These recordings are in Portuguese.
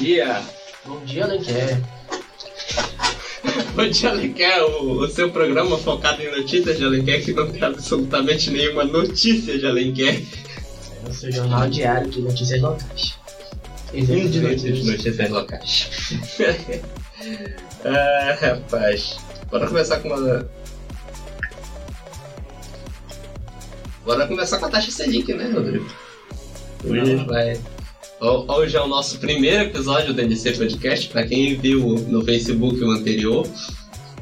dia. Bom dia, Alenquer. Bom dia, Alenquer, o, o seu programa focado em notícias de Alenquer, que não tem absolutamente nenhuma notícia de Alenquer. É o seu jornal diário de notícias locais. Um de notícias, notícias locais. ah, rapaz. Bora começar com uma. Bora começar com a taxa Selic, né, Rodrigo? Hoje a gente vai. Hoje é o nosso primeiro episódio do NC Podcast. Para quem viu no Facebook o anterior,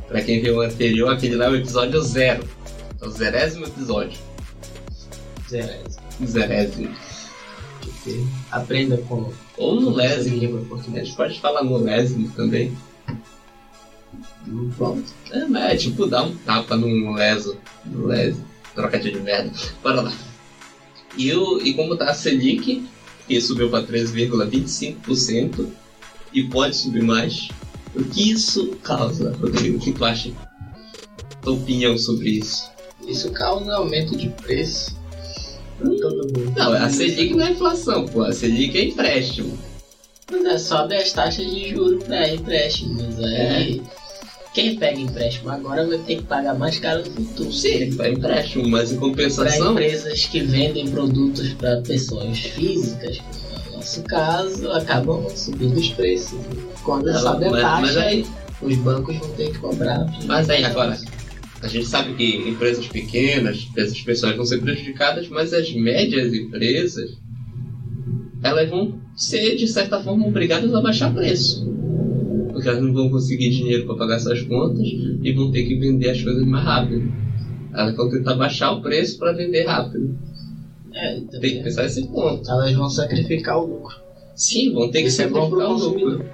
para quem viu o anterior, aquele lá é o episódio zero. É o zerésimo episódio. Zerésimo. Zerésimo. Aprenda com. Ou no lésimo. língua A gente pode falar no lésimo também. Pronto. É, mas é tipo dar um tapa num leso. No leso. Trocadilho de merda. Bora lá. E, o, e como tá a Selic, que subiu para 13,25% e pode subir mais. O que isso causa, Rodrigo? O que tu acha? Tua opinião sobre isso? Isso causa aumento de preço pra todo mundo. Não, a Selic não é inflação, pô. A Selic é empréstimo. Mas é sobe as taxas de juros para empréstimos. Aí quem pega empréstimo agora vai ter que pagar mais caro no futuro. Sim, é empréstimo, mas em Para compensação. empresas que vendem produtos para pessoas físicas, como é o nosso caso, acabam subindo os preços. Quando Não, sobe a mas- taxa, mas aí- os bancos vão ter que cobrar. Mas aí, agora, A gente sabe que empresas pequenas, essas pessoas vão ser prejudicadas, mas as médias empresas, elas vão ser, de certa forma, obrigadas a baixar preço. Elas não vão conseguir dinheiro para pagar suas contas e vão ter que vender as coisas mais rápido. Elas vão tentar baixar o preço para vender rápido. É, Tem que também. pensar esse ponto. Elas vão sacrificar o lucro. Sim, vão ter que Isso é bom sacrificar pro o lucro.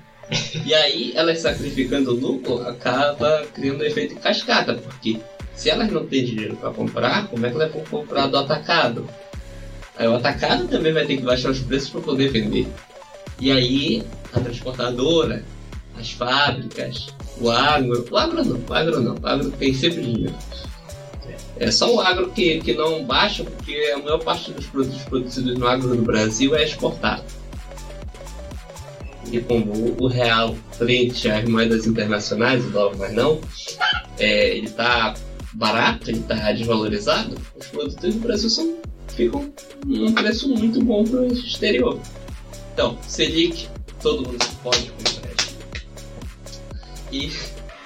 E aí, elas sacrificando o lucro, acaba criando um efeito cascata, porque se elas não têm dinheiro para comprar, como é que elas vão comprar do atacado? Aí o atacado também vai ter que baixar os preços para poder vender. E aí, a transportadora, as fábricas, o agro, o agro não, o agro não, o agro tem sempre dinheiro. É só o agro que, que não baixa, porque a maior parte dos produtos produzidos no agro do Brasil é exportado. E como o real frente às moedas internacionais, o dólar mas não, é, ele está barato, ele está desvalorizado, os produtos do Brasil são, ficam num preço muito bom para o exterior. Então, Selic, todo mundo pode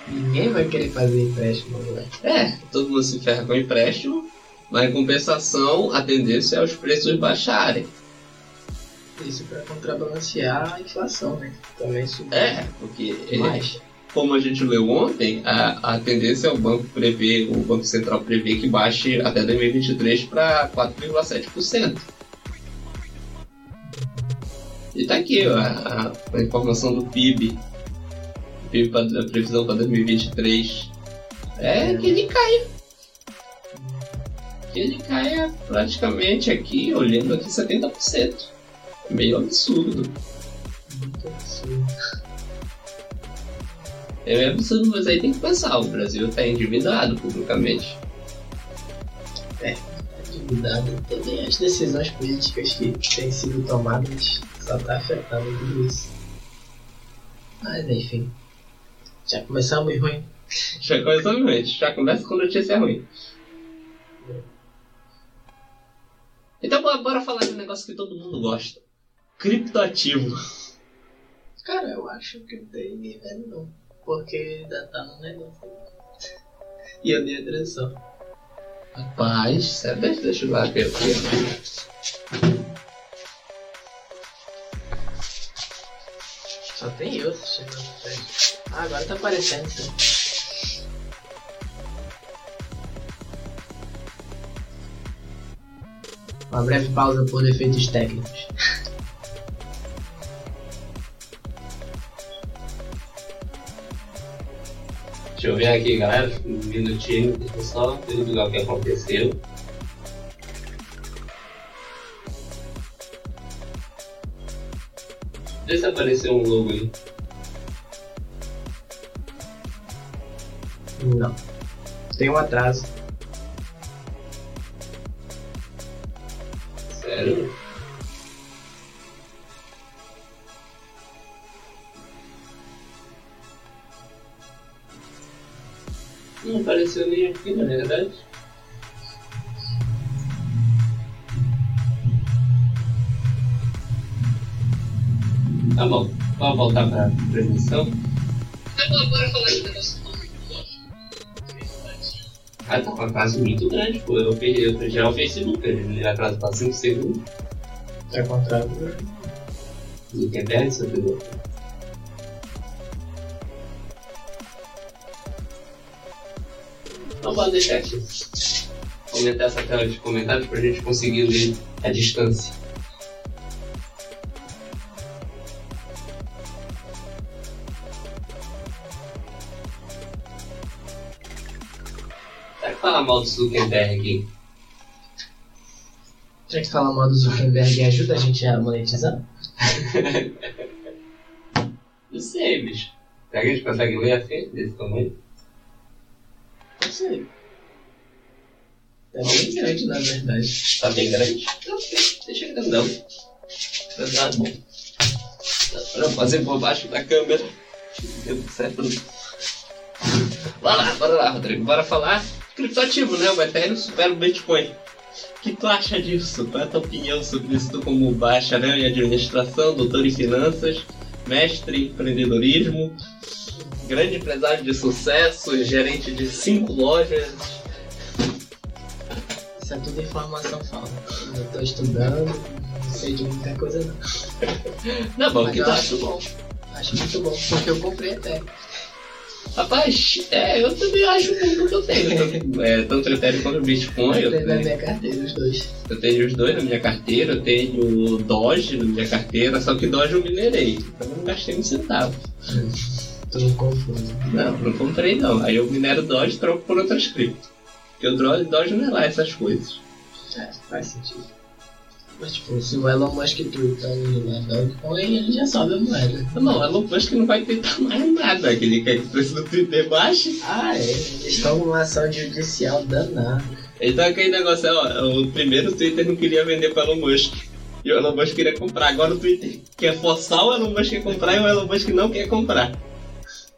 Ninguém vai querer fazer empréstimo, né? é, todo mundo se ferra com empréstimo, mas em compensação a tendência é os preços baixarem. Isso para contrabalancear a inflação, né? Também subiu É, porque é, mais. como a gente leu ontem, a, a tendência é o banco prever, o Banco Central prever que baixe até 2023 para 4,7%. E tá aqui ó, a, a informação do PIB. A previsão para 2023 é que ele cai. Que ele cai praticamente aqui, olhando aqui 70%. Meio absurdo. Muito absurdo. É absurdo, mas aí tem que pensar, o Brasil está endividado publicamente. Endividado também as decisões políticas que têm sido tomadas só tá afetando tudo isso. Mas enfim. Já começamos ruim. Já começamos antes, já começa com notícia ruim. Então bora, falar de um negócio que todo mundo gosta. Criptoativo. Cara, eu acho que não tem ninguém vendo não. Porque ainda tá no negócio. E eu dei a direção. Rapaz, sério, deixa, deixa eu ver aqui. Só tem eu assistindo na frente. Ah, agora tá aparecendo. Uma breve pausa por defeitos técnicos. Deixa eu ver aqui, galera, um minutinho, deixa eu só o que aconteceu. Vê se apareceu um logo aí. Não. Tem um atraso. Sério? Não apareceu nem aqui, na verdade. Tá bom, vamos voltar para a transmissão. Ah, tá com um atraso muito grande, pô. Eu perdi, eu perdi o Facebook, ele atrasa pra 5 segundos. Tá contrário. Zuckerberg, seu piloto. Então pode deixar aqui. Aumentar essa tela de comentários pra gente conseguir ler a distância. Mal do Zuckerberg? Já que fala mal do Zuckerberg ajuda a gente a monetizar? Não sei, bicho. Será que a gente consegue ler a frente desse tamanho? Não sei. É bem grande, na verdade. Tá bem grande? Então, deixa grandão. Tá bom. Pra fazer por baixo da câmera. Deu certo. Bora lá, bora lá, Rodrigo. Bora falar criptoativo, né? O Ethereum supera o Bitcoin. O que tu acha disso? Qual é a tua opinião sobre isso? Tu como bacharel em administração, doutor em finanças, mestre em empreendedorismo, grande empresário de sucesso, gerente de cinco lojas. Isso é tudo informação falsa. Eu tô estudando, não sei de muita coisa não. Não, bom, Mas que eu tu acho bom. Acho muito bom, porque eu comprei até. Rapaz, é, eu também acho bom porque eu tenho. Tanto, é, tanto o Ethereum quanto o Bitcoin. Eu Comprei na tenho, minha carteira, os dois. eu tenho os dois na minha carteira, eu tenho o Doge na minha carteira, só que Doge eu minerei. Então eu não gastei um centavo. Tô no confuso. Não, não comprei não. Aí eu minero Doge e troco por outras cripto. Porque o Doge não é lá essas coisas. É, faz sentido. Mas tipo, se o Elon Musk tweetando na Dogecoin, ele já sobe a moeda. Não, o Elon Musk não vai tentar mais nada, que ele quer que o preço do Twitter baixe. Ah, é. Eles estão numa ação judicial danada. Então aquele negócio, ó, o primeiro Twitter não queria vender para o Elon Musk. E o Elon Musk queria comprar. Agora o Twitter quer forçar o Elon Musk a comprar e o Elon Musk não quer comprar.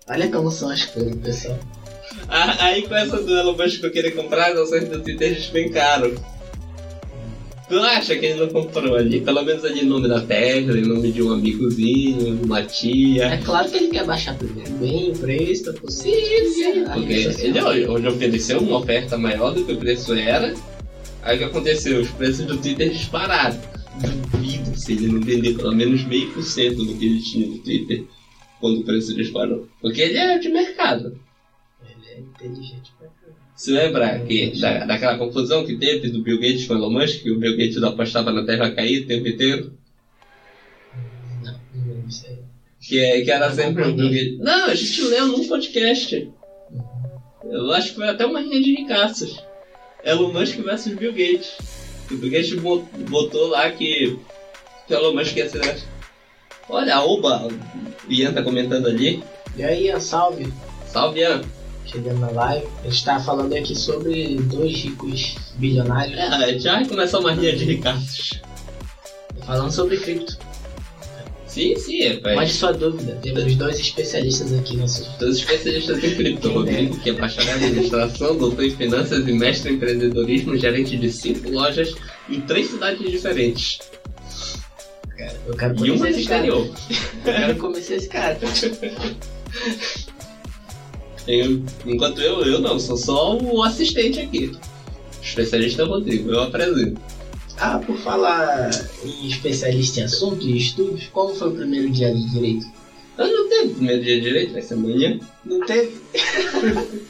Olha como são as coisas, pessoal. Ah, Aí com essa do Elon Musk não querer comprar, as ações do Twitter despencaram. Tu acha que ele não comprou ali? Pelo menos ali em nome da Tesla, em nome de um amigozinho, uma É tia. claro que ele quer baixar primeiro bem o preço, tá por Sim, sim, porque ele hoje ofereceu uma oferta maior do que o preço era. Aí o que aconteceu? Os preços do Twitter dispararam. Duvido se ele não vender pelo menos meio por cento do que ele tinha no Twitter quando o preço disparou. Porque ele é de mercado. Ele é inteligente pra. Se lembra que, da, daquela confusão que teve do Bill Gates com o Elon Musk, que o Bill Gates apostava na Terra cair o tempo inteiro? Não, não aí. Que, é- que era sempre o Bill. Gates. Não, a gente leu num podcast. Eu acho que foi até uma rinha de ricaços. Elon Musk versus Bill Gates. O Bill Gates bo- botou lá que, que Elon Musk ia ser. Olha, a Oba, o Ian tá comentando ali. E aí, Ian, salve. Salve, Ian. Chegando na live. A gente tá falando aqui sobre dois ricos bilionários. É, já vai começar uma rinha de ricaços. Falando sobre cripto. Sim, sim, é, pai. Mande sua dúvida. Temos dois especialistas aqui no assunto. Todos especialistas em cripto, Rodrigo, que é bacharel em administração, doutor em finanças e mestre em empreendedorismo, gerente de cinco lojas em três cidades diferentes. Eu quero E uma esse cara. exterior. Eu quero conhecer esse cara. Eu- enquanto eu, eu não, sou só o assistente aqui. Especialista Rodrigo, eu apresento. Ah, por falar em especialista em assunto e estudos, como foi o primeiro dia de direito? Eu não tenho primeiro dia direito, vai ser amanhã. Não teve?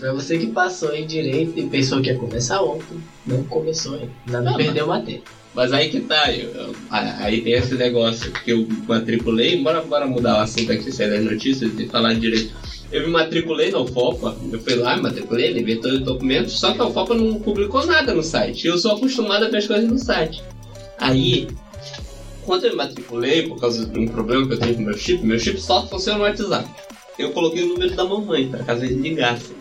pra você que passou em direito e pensou que ia começar ontem, não começou ainda. Ainda não Não, perdeu matéria. Mas aí que tá, eu- eu- aí tem esse negócio que eu matriculei, bora, bora mudar o assunto aqui, sair das notícias e falar de direito. Eu me matriculei na UFOPA, eu fui lá, me matriculei, levei todos os documentos, só que a UFOPA não publicou nada no site. Eu sou acostumado a ver as coisas no site. Aí, quando eu me matriculei, por causa de um problema que eu tenho com meu chip, meu chip só funciona no WhatsApp. Eu coloquei o número da mamãe, para caso eles ligassem.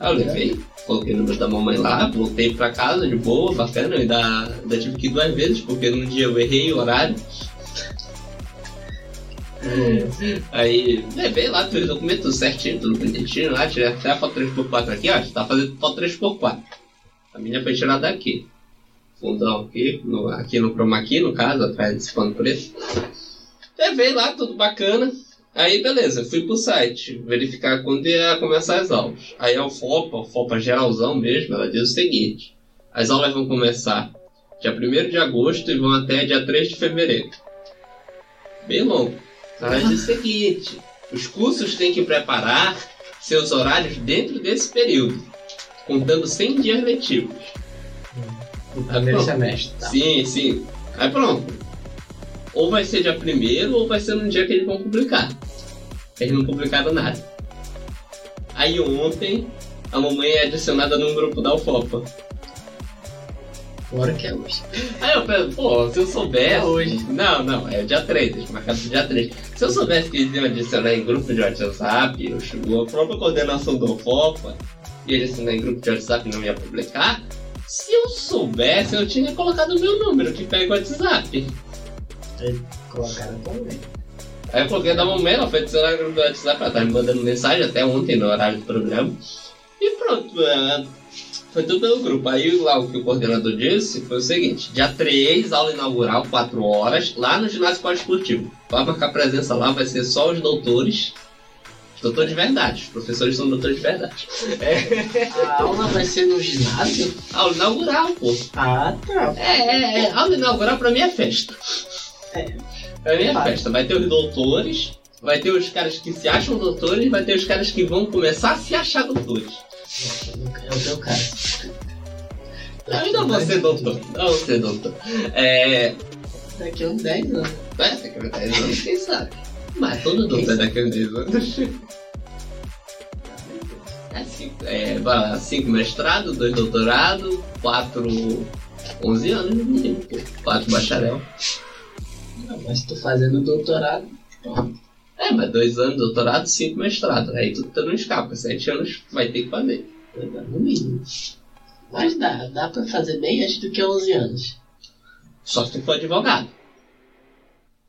Aí eu levei, coloquei o número da mamãe lá, voltei pra casa de boa, bacana, ainda, ainda tive que ir duas vezes, porque num dia eu errei o horário. Aí, levei lá tudo, documento tudo certinho, tudo bonitinho lá, tirei até a foto 3x4 aqui, ó, tá fazendo foto 3x4. A minha foi tirada aqui. Fundão aqui, no, aqui no chroma aqui, no caso, atrás desse pano preto. Levei lá, tudo bacana. Aí, beleza, fui pro site verificar quando ia começar as aulas. Aí a FOPA, a FOPA geralzão mesmo, ela diz o seguinte: as aulas vão começar dia 1 de agosto e vão até dia 3 de fevereiro. Bem longo. Ela diz o seguinte: os cursos têm que preparar seus horários dentro desse período, contando 100 dias letivos. No primeiro pronto. semestre. Tá. Sim, sim. Aí pronto. Ou vai ser dia primeiro ou vai ser no dia que eles vão publicar. Eles não publicaram nada. Aí ontem a mamãe é adicionada num grupo da UFOPA. Agora que é hoje. Aí eu penso, pô, se eu soubesse. É hoje. Não, não, é o dia 3, deixa marcado pro dia 3. Se eu soubesse que eles iam adicionar em grupo de WhatsApp, eu chegou a própria coordenação do UFOPA, e eles adicionar em grupo de WhatsApp e não ia publicar. Se eu soubesse, eu tinha colocado o meu número que pega o WhatsApp. Colocaram também. Aí eu coloquei da mamãe, ela foi adicionar no grupo do WhatsApp, ela tá me mandando mensagem até ontem no horário do programa. E pronto, é, foi tudo pelo grupo. Aí lá o que o coordenador disse foi o seguinte: dia 3, aula inaugural, 4 horas, lá no ginásio poliesportivo. Vai marcar presença lá, vai ser só os doutores. Os doutores de verdade, os professores são doutores de verdade. A aula vai ser no ginásio? Aula inaugural, pô. Ah, tá. É, é, é. Aula inaugural pra mim é festa. É. Pra mim é festa. Vai ter os doutores, vai ter os caras que se acham doutores, vai ter os caras que vão começar a se achar doutores. É o teu caso. Ainda vou ser doutor. Não ser doutor. É. Daqui a uns 10 anos. Vai, daqui a 10 anos, quem sabe? Mas todo doutor é daqui a 10 anos. É cinco, é, cinco mestrado, dois doutorado, quatro. 11 anos no mínimo, pô. Quatro bacharel. Não, mas tu fazendo doutorado, É, mas dois anos doutorado, cinco mestrado. Aí tu, tu não escapa, sete anos vai ter que fazer. no mínimo. Mas dá, dá pra fazer bem antes do que 11 anos. Só se tu for advogado.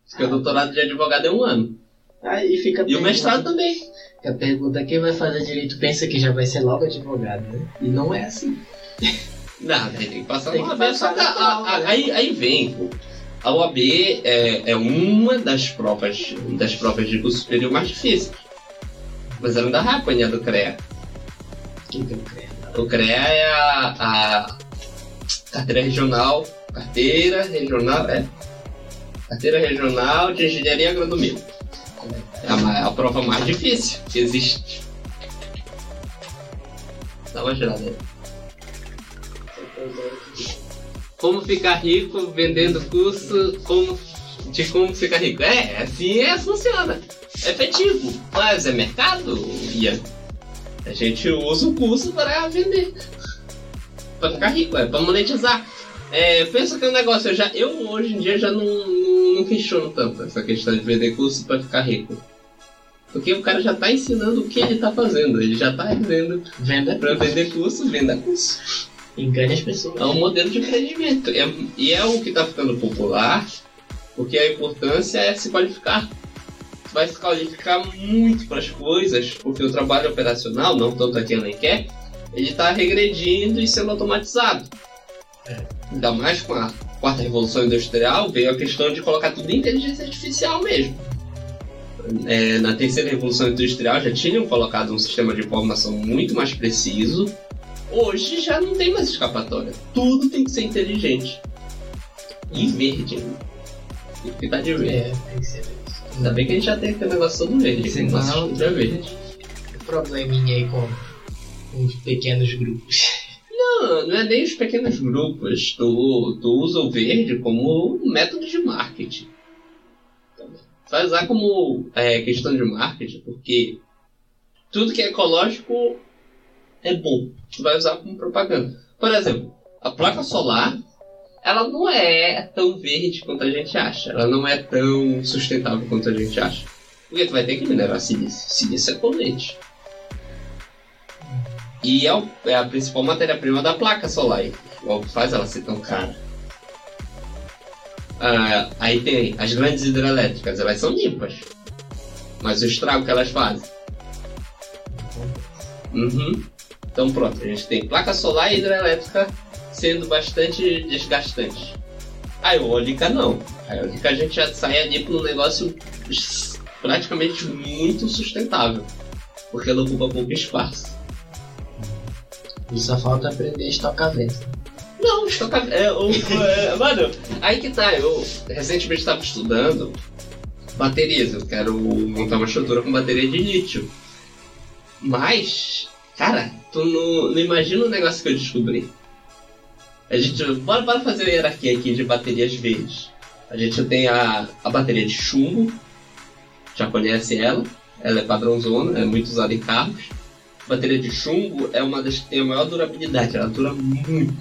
Porque o doutorado de advogado é um ano. Aí fica E o mestrado também. A pergunta: quem vai fazer direito pensa que já vai ser logo advogado, né? E não é assim. Não, tem que passar Tem uma que vez. Só passar que a- na prova, a- né? aí, aí vem, pô. A OAB é, é uma das provas, das provas de curso superior mais difíceis. Mas ela ainda vai apanhar do CREA. Creio? O CREA é a, a carteira regional. Carteira regional, é. Carteira regional de engenharia e agronomia. É a, a prova mais difícil que existe. Dá uma girada aí. Como ficar rico vendendo curso como, de como ficar rico. É, assim é, funciona. É efetivo. Mas é mercado, Ian. A gente usa o curso para vender. Para ficar rico, é para monetizar. É, pensa que é um negócio, eu, já, eu hoje em dia já não, não, não questiono tanto essa questão de vender curso para ficar rico. Porque o cara já tá ensinando o que ele tá fazendo. Ele já tá dizendo Venda para vender curso, venda curso. Engane as pessoas. É um modelo de empreendimento. É- e é o que está ficando popular, porque a importância é se qualificar. Você vai se qualificar muito para as coisas, porque o trabalho operacional, não tanto aqui nem quer, ele está regredindo e sendo automatizado. É. Ainda mais com a quarta revolução industrial, veio a questão de colocar tudo em inteligência artificial mesmo. É, na terceira revolução industrial já tinham colocado um sistema de informação muito mais preciso, Hoje já não tem mais escapatória. Tudo tem que ser inteligente. E verde. né? Tem que estar de verde. É, tem que ser isso. Ainda bem que a gente já tem aquele negócio todo verde. Sim, que nosso não. estúdio é verde. Probleminha aí com os pequenos grupos. Não, não é nem os pequenos grupos. Tu, tu usa o verde como método de marketing. Tu vai usar como é, questão de marketing, porque tudo que é ecológico é bom. Tu vai usar como propaganda. Por exemplo, a placa solar, ela não é tão verde quanto a gente acha. Ela não é tão sustentável quanto a gente acha. Porque tu vai ter que minerar silício. Silício é poluente. E é, o- é a principal matéria-prima da placa solar. o que faz ela ser tão cara. Ah, aí tem as grandes hidrelétricas, elas são limpas. Mas o estrago que elas fazem. Uhum. Então pronto, a gente tem placa solar e hidrelétrica sendo bastante desgastantes. A eólica não. A eólica a gente já sai ali para um negócio praticamente muito sustentável. Porque ela ocupa pouco espaço. E só falta aprender a estocar vento. Não, estocar. É, o, é, mano, aí que tá. Eu recentemente estava estudando baterias. Eu quero montar uma estrutura com bateria de lítio. Mas, cara, tu não, não imagina o negócio que eu descobri. A gente. Bora, bora fazer a hierarquia aqui de baterias verdes. A gente tem a, a bateria de chumbo. Já conhece ela. Ela é padrãozona, é muito usada em carros. Bateria de chumbo é uma das que tem a maior durabilidade. Ela dura muito.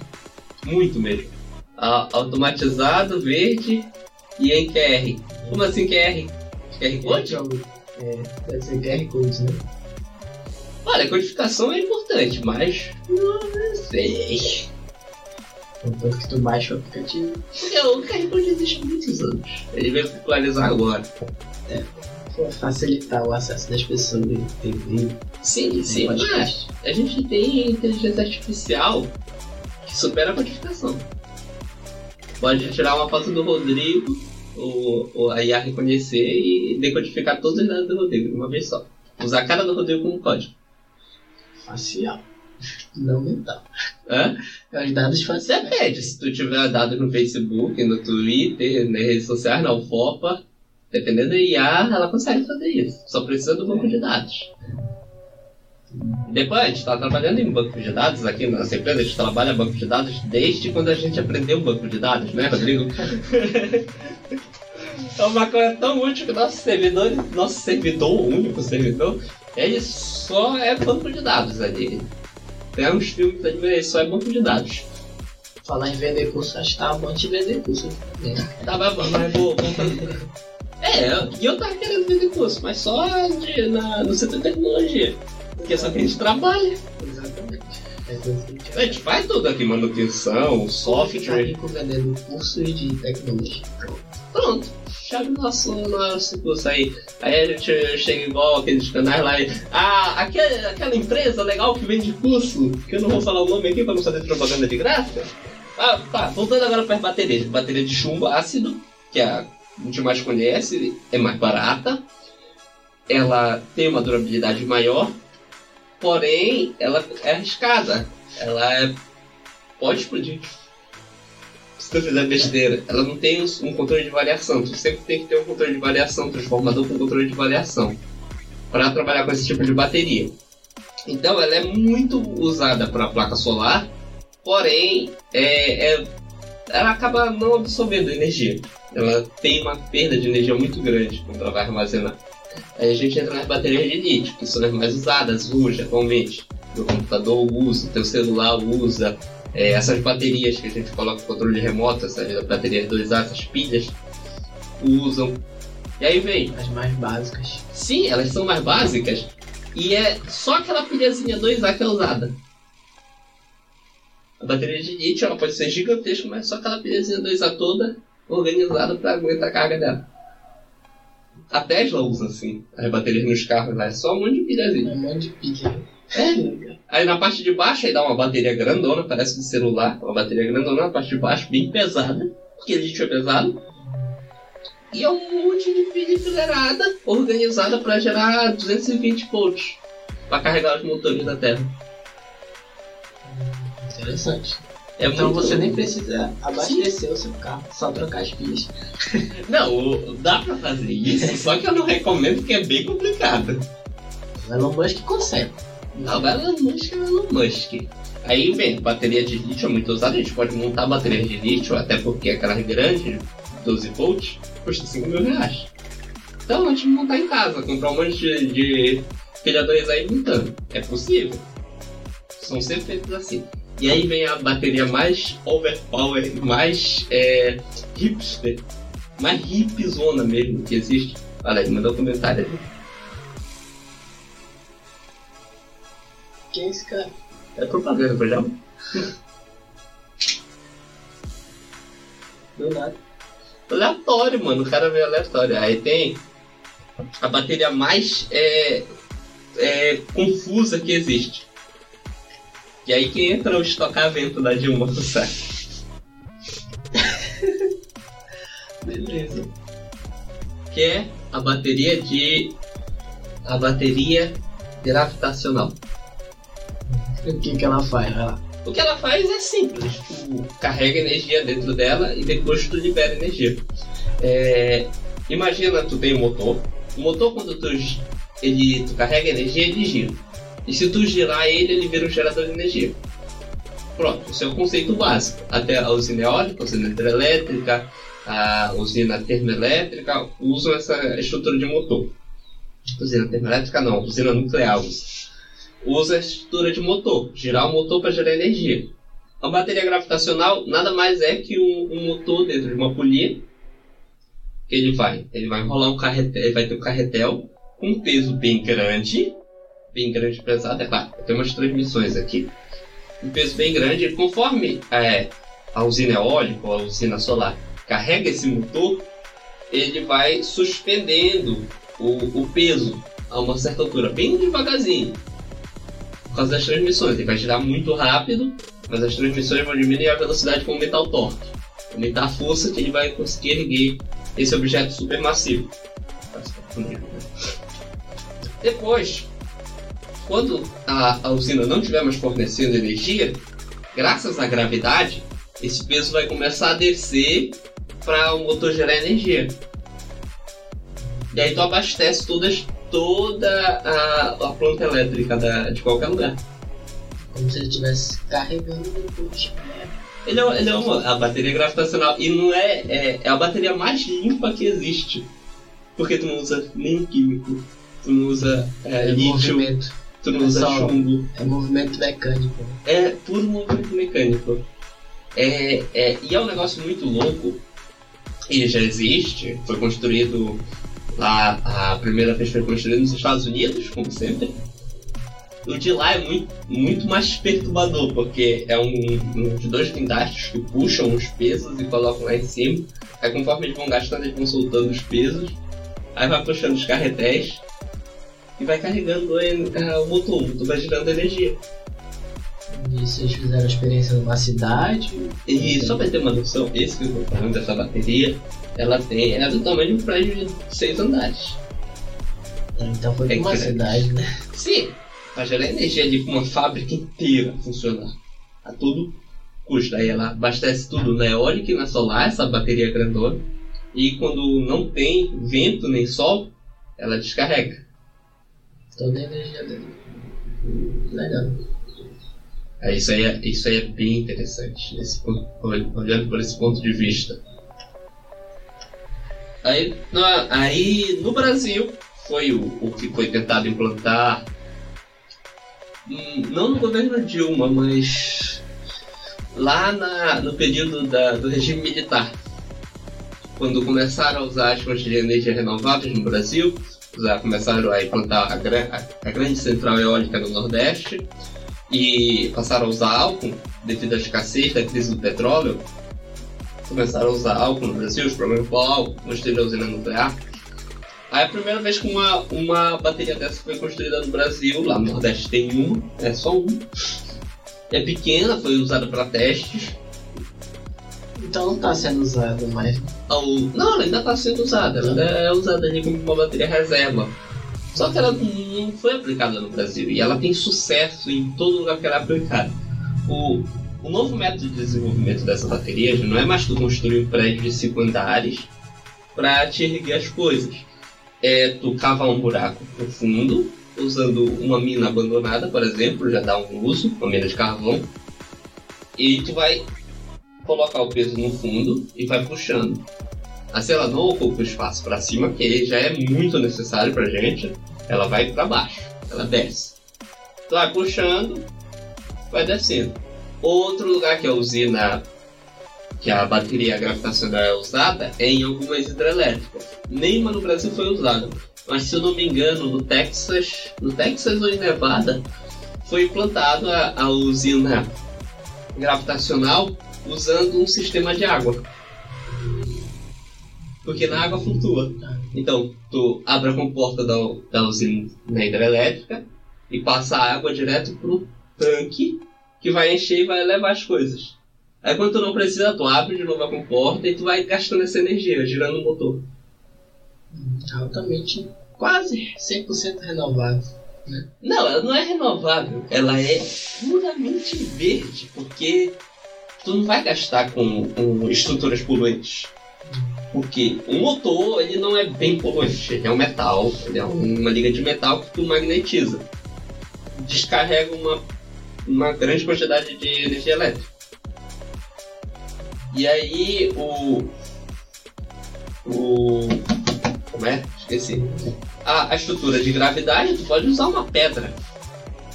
Muito mesmo. A, automatizado, verde e em QR. Como assim QR? QR Code? É, deve ser QR Code, né? Olha, a codificação é importante, mas não sei. Contanto que tu baixa o aplicativo. Porque o QR Code existe há muitos anos. Ele veio popularizar agora. É, facilitar o acesso das pessoas de TV. Sim, sim, mas a gente tem inteligência artificial que supera a codificação. Pode tirar uma foto do Rodrigo, o, o, a IA reconhecer e decodificar todos os dados do Rodrigo de uma vez só. Usar a cara do Rodrigo como código. Facial. Não mental. Hã? Os dados faciais. Depende, se tu tiver dados no Facebook, no Twitter, nas redes sociais, na UFOPA, dependendo da IA, ela consegue fazer isso. Só precisa do banco de dados. Depois, a gente está trabalhando em banco de dados aqui na nossa empresa, a gente trabalha banco de dados desde quando a gente aprendeu banco de dados, né, Rodrigo? é uma coisa tão útil que nosso servidor, nosso servidor, o único servidor, ele só é banco de dados ali. Tem uns filmes que ele só é banco de dados. Falar em vender curso, acho que tá bom de vender curso. Tava bom, mas vou. É, e eu tava querendo vender curso, mas só de, na, no setor de tecnologia. Porque é só que a gente trabalha. Exatamente. É A gente faz tudo aqui, manutenção, software. rico vendendo cursos de tecnologia. Pronto, chave nosso, nosso curso aí. Aí a gente chega igual aqueles canais lá e. Ah, aquela, aquela empresa legal que vende curso, que eu não vou falar o nome aqui pra não fazer propaganda de graça. Ah, tá, voltando agora para as baterias. Bateria de chumbo ácido, que é a gente mais conhece, é mais barata. Ela tem uma durabilidade maior, porém ela é arriscada. Ela é... pode explodir. Tu fizer besteira, ela não tem um controle de variação. Tu sempre tem que ter um controle de variação, transformador com controle de variação, para trabalhar com esse tipo de bateria. Então ela é muito usada para placa solar, porém é, é, ela acaba não absorvendo energia. Ela tem uma perda de energia muito grande quando ela vai armazenar. Aí a gente entra nas baterias de lítio, que são as mais usadas hoje, atualmente. O computador usa, teu celular usa, é, essas baterias que a gente coloca controle remoto, essas baterias 2A, essas pilhas, usam. E aí vem. As mais básicas. Sim, elas são mais básicas. E é só aquela pilhazinha 2A que é usada. A bateria de lítio ela pode ser gigantesca, mas só aquela pilhazinha 2A toda organizada para aguentar a carga dela. A Tesla usa assim, as baterias nos carros lá, é só um monte de pilhazinha. É um monte de né? É. Aí na parte de baixo aí dá uma bateria grandona, parece de celular, uma bateria grandona na parte de baixo, bem pesada, porque lítio é pesado. E é um monte de pilha enfileirada, organizada para gerar 220 volts, para carregar os motores da Terra. Interessante. É então você nem precisa abastecer o seu carro, só trocar as pilhas. Não, dá pra fazer isso, só que eu não recomendo porque é bem complicado. O Elon Musk consegue. Não, Elon Musk é Elon Musk. Aí, bem, bateria de lítio é muito usada, a gente pode montar bateria de lítio, até porque aquelas grandes, 12 volts, custa 5 mil reais. Então, antes de montar em casa, comprar um monte de, de pilhadores aí montando. É possível. São sempre feitos assim. E aí vem a bateria mais overpower, mais é, hipster, mais hipzona mesmo que existe. Olha aí, mandou um comentário ali. Quem é esse cara? É propaganda, por já? Do nada. Aleatório, mano. O cara veio aleatório. Aí tem a bateria mais é, é, confusa que existe. E aí que entra o estocamento da Dilma Rousseff. Beleza. Que é a bateria de. a bateria gravitacional. O que, que ela faz? Lá. O que ela faz é simples. Tu carrega energia dentro dela e depois tu libera energia. É, imagina tu tem um motor. O motor quando tu, ele, tu carrega energia, ele gira. E se tu girar ele, ele vira um gerador de energia. Pronto, esse é o conceito básico. Até a usina eólica, a usina hidrelétrica, a usina termoelétrica usam essa estrutura de motor. Usina termoelétrica não, usina nuclear usa. Usa a estrutura de motor, girar o motor para gerar energia. A bateria gravitacional nada mais é que um, um motor dentro de uma polia. Ele vai, ele vai enrolar um carretel, vai ter um carretel com um peso bem grande, bem grande e pesado, é claro, tem umas transmissões aqui. Um peso bem grande, conforme é, a usina eólica ou a usina solar carrega esse motor, ele vai suspendendo o, o peso a uma certa altura, bem devagarzinho. Por causa das transmissões, ele vai girar muito rápido, mas as transmissões vão diminuir a velocidade para aumentar o torque, aumentar a força que ele vai conseguir erguer esse objeto supermassivo. Depois, quando a, a usina não estiver mais fornecendo energia, graças à gravidade, esse peso vai começar a descer para o motor gerar energia. E aí tu abastece todas, toda a, a planta elétrica da, de qualquer lugar. Como se ele estivesse carregando depois. Ele é, ele é uma, a bateria gravitacional e não é, é, é a bateria mais limpa que existe. Porque tu não usa nem químico, tu não usa é, É lítio, movimento. tu não é usa chumbo. É movimento mecânico. É puro movimento mecânico. É, é, e é um negócio muito louco. E já existe, foi construído lá, a primeira vez foi construído nos Estados Unidos, como sempre. O de lá é muito, muito mais perturbador, porque é um, um de dois guindastes que puxam os pesos e colocam lá em cima. Aí conforme eles vão gastando, eles vão soltando os pesos. Aí vai puxando os carretéis e vai carregando en- ah, o motor, o motor vai gerando energia. E vocês fizeram a experiência numa cidade. E só pra ter uma noção, esse que eu tô falando dessa bateria, ela tem. Ela é do tamanho de um prédio de seis andares. Então foi É numa grande. cidade, né? Sim, pra gerar energia ali com uma fábrica inteira funcionar. A todo custo. Aí ela abastece tudo na eólica e na solar, essa bateria grandona. E quando não tem vento nem sol, ela descarrega. Toda a energia dele. Legal. Aí isso aí é, isso aí é bem interessante, nesse ponto- olhando por esse ponto de vista. Aí, aí no Brasil foi o, o que foi tentado implantar, hum, não no governo Dilma, mas lá na- no período da- do regime militar. Quando começaram a usar as fontes de energia renováveis no Brasil, começaram a implantar a, a- a grande central eólica no Nordeste, e passaram a usar álcool devido à escassez da crise do petróleo. Começaram a usar álcool no Brasil, os problemas com álcool, construíram a usina nuclear. Aí a primeira vez que uma, uma bateria dessa foi construída no Brasil, lá no Nordeste tem uma, é só uma. É pequena, foi usada para testes. Então não tá sendo usado mais. Ao- Não, ela ainda está sendo usada, ela ainda é usada ali como uma bateria reserva. Só que ela não foi aplicada no Brasil e ela tem sucesso em todo lugar que ela é aplicada. O, o novo método de desenvolvimento dessa bateria já não é mais tu construir um prédio de 5 andares para te erguer as coisas. É tu cavar um buraco profundo, usando uma mina abandonada, por exemplo, já dá um uso, uma mina de carvão, e tu vai colocar o peso no fundo e vai puxando. Assim ela não ocupa o espaço para cima, que já é muito necessário pra gente. Ela vai para baixo, ela desce. Tu vai puxando, vai descendo. Outro lugar que a usina, que a bateria gravitacional é usada, é em algumas hidrelétricas. Nenhuma no Brasil foi usada. Mas se eu não me engano, no Texas, no Texas ou em Nevada, foi implantada a, usina gravitacional usando um sistema de água. Porque na água flutua. Então, tu abre a comporta da, da usina hidrelétrica e passa a água direto pro tanque que vai encher e vai levar as coisas. Aí quando tu não precisa, tu abre de novo a comporta e tu vai gastando essa energia, girando o motor. altamente, quase 100% renovável. Não, ela não é renovável, ela é puramente verde, porque tu não vai gastar com, com estruturas poluentes. Porque o motor, ele não é bem poluente, ele é um metal, ele é uma liga de metal que tu magnetiza. Descarrega uma, uma grande quantidade de energia elétrica. E aí o. O. Como é? Esqueci. A, a estrutura de gravidade, tu pode usar uma pedra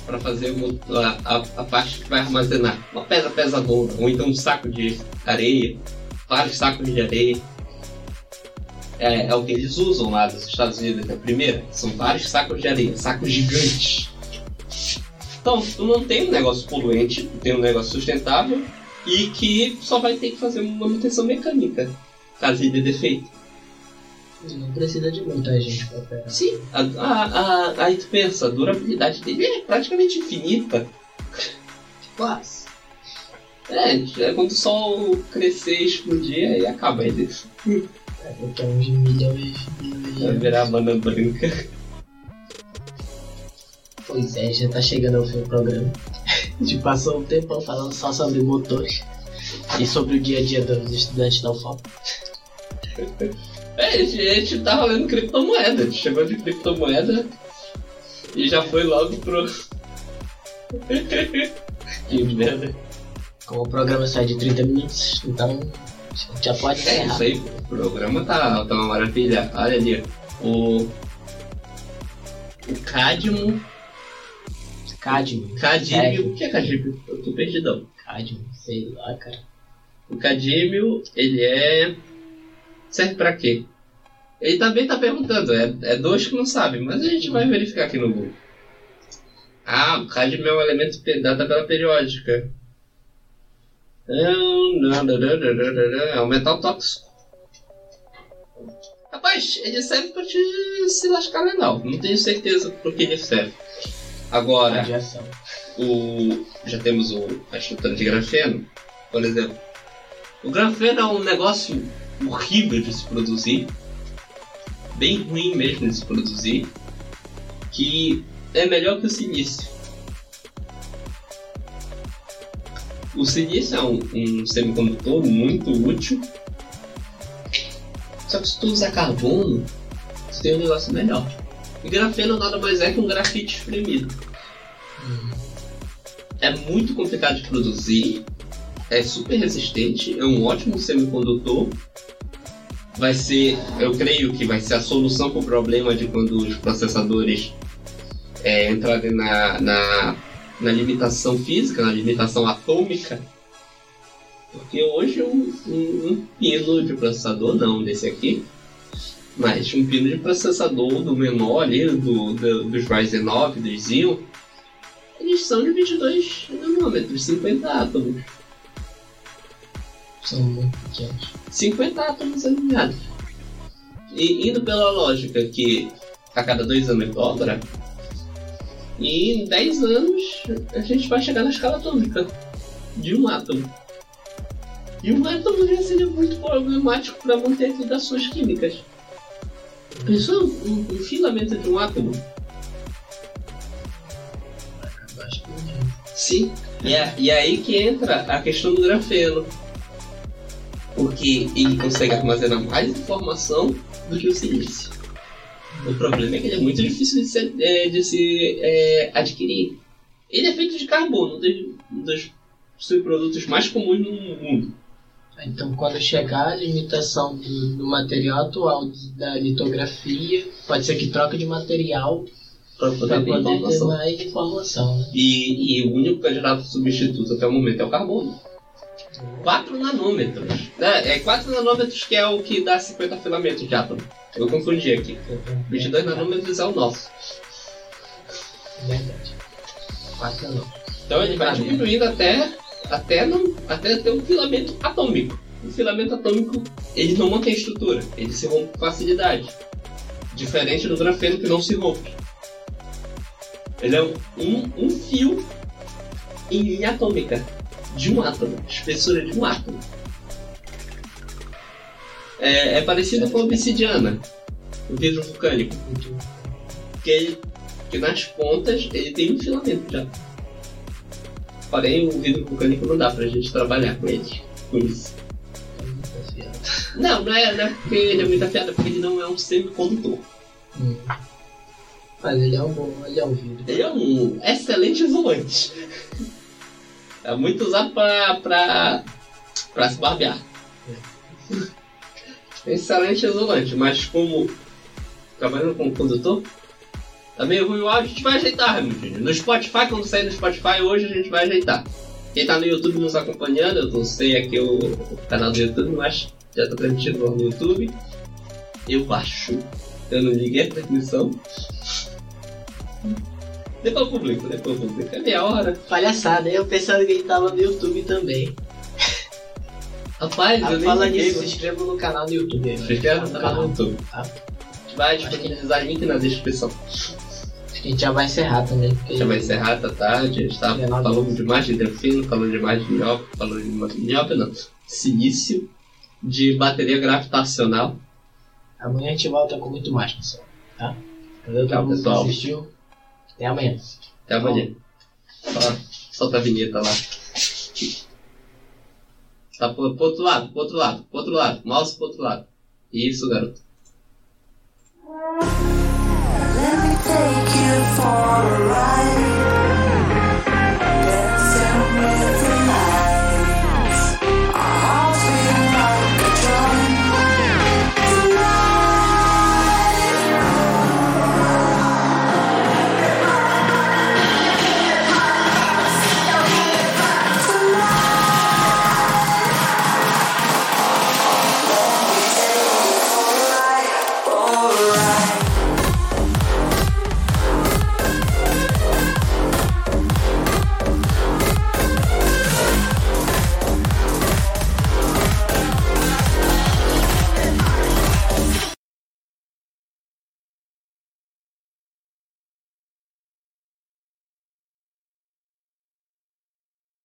para fazer a, a, a parte que vai armazenar. Uma pedra pesadona, ou então um saco de areia, vários sacos de areia. É, é o que eles usam lá dos Estados Unidos, a primeira. São vários sacos de areia, sacos gigantes. Então, tu não tem um negócio poluente, tu tem um negócio sustentável e que só vai ter que fazer uma manutenção mecânica, caso ele dê defeito. Não precisa de muita gente pra operar. Sim, a, a, a- aí tu pensa, a durabilidade dele é praticamente infinita. Quase. É, é quando o sol crescer, explodir, aí acaba ele. É, a uns milhões de Vai anos. virar banda branca. Pois é, já tá chegando ao fim do programa. A gente passou um tempão falando só sobre motores e sobre o dia a dia dos estudantes da UFOP. É, a gente, a gente tava lendo criptomoeda, a gente chegou de criptomoeda e já foi logo pro. que merda. Como o programa sai de 30 minutos, então já pode É encerrar. isso aí, o programa tá, tá uma maravilha. Olha ali, o. O Cadmo. Cadmio. Cadímio. Sério? O que é Cadímio? Eu tô perdidão. Cadmio, sei lá, cara. O cadímio, ele é. Serve pra quê? Ele também tá perguntando, é, é dois que não sabem, mas a gente vai verificar aqui no Google. Ah, o cadímio é um elemento da tabela periódica. É um metal tóxico. Rapaz, ele serve pra te se lascar legal. Não tenho certeza por que ele serve. Agora, Radiação. o já temos o, a estrutura de grafeno, por exemplo. O grafeno é um negócio horrível de se produzir, bem ruim mesmo de se produzir, que é melhor que o silício. O silício é um, um semicondutor muito útil, só que se tu usar carbono, você tem um negócio melhor. Grafeno nada mais é que um grafite espremido é muito complicado de produzir, é super resistente, é um ótimo semicondutor. Vai ser, eu creio que vai ser a solução para o problema de quando os processadores é, entrarem na, na, na limitação física, na limitação atômica. Porque hoje um, um, um pino de processador, não desse aqui, mas um pino de processador do menor ali, do, do, dos Ryzen 9, dos Xeon, eles são de 22 nanômetros, 50 átomos. São muito pequenos. 50 átomos alinhados. E indo pela lógica que a cada dois anos dobra, e em 10 anos a gente vai chegar na escala atômica de um átomo. E um átomo já seria muito problemático para manter ligações químicas. Pensou um, um filamento de um átomo? Sim. E, é, e aí que entra a questão do grafeno. Porque ele consegue armazenar mais informação do que o silício. O problema é que ele é muito difícil de, ser- é, de se é, adquirir. Ele é feito de carbono, um dos subprodutos mais comuns no mundo. Então, quando chegar a limitação do, do material atual da litografia, pode ser que troque de material Para poder ter poder ter mais informação. Né? E, e o único candidato substituto até o momento é o carbono. 4 nanômetros. É, é 4 nanômetros que é o que dá 50 filamentos de átomo. Eu confundi aqui. 22 nanômetros é o nosso. Verdade. 4 não. Então ele vai diminuindo até, até, não, até ter um filamento atômico. O filamento atômico, ele não mantém estrutura, ele se rompe com facilidade. Diferente do grafeno que não se rompe. Ele é um, um fio em linha atômica de um átomo, espessura de um átomo. É, é parecido com a obsidiana, o vidro vulcânico. Que, ele, que nas pontas ele tem um filamento já. Porém, o vidro vulcânico não dá pra gente trabalhar com ele. Com isso. Não, não é, não é porque ele é muito afiado, é porque ele não é um semicondutor. Hum. Mas ele é um bom, ele é um vidro. Ele é um excelente isolante. É muito usado pra, pra, pra se barbear. Excelente isolante, mas como trabalhando como condutor, tá meio ruim o áudio, a gente vai ajeitar, Hamilton. No Spotify, quando sair no Spotify hoje, a gente vai ajeitar. Quem tá no YouTube nos acompanhando, eu não sei aqui o, o canal do YouTube, mas já tá transmitindo no YouTube. Eu acho. Eu não liguei a transmissão. Depois eu publico, depois eu publico. É meia hora. Palhaçada, eu pensando que ele tava no YouTube também. Rapaz, Ah, eu nem fala nisso, se inscreva no canal do YouTube. aí, Se mano. inscreve no canal do YouTube. Tá? A gente vai disponibilizar link na descrição. A gente já vai encerrar também. Porque Já vai encerrar, tá tarde. A gente tá falando demais de delfino, falando demais de nióbio, falando de nióbio não. Silício, de bateria gravitacional. Amanhã a gente volta com muito mais, pessoal. Tá? Valeu, Tchau, todo mundo que pessoal. assistiu. Até amanhã. Até amanhã. Ó, solta a vinheta lá. Tá pro, pro outro lado, pro outro lado, pro outro lado. Mouse pro outro lado. Isso, garoto. for a ride.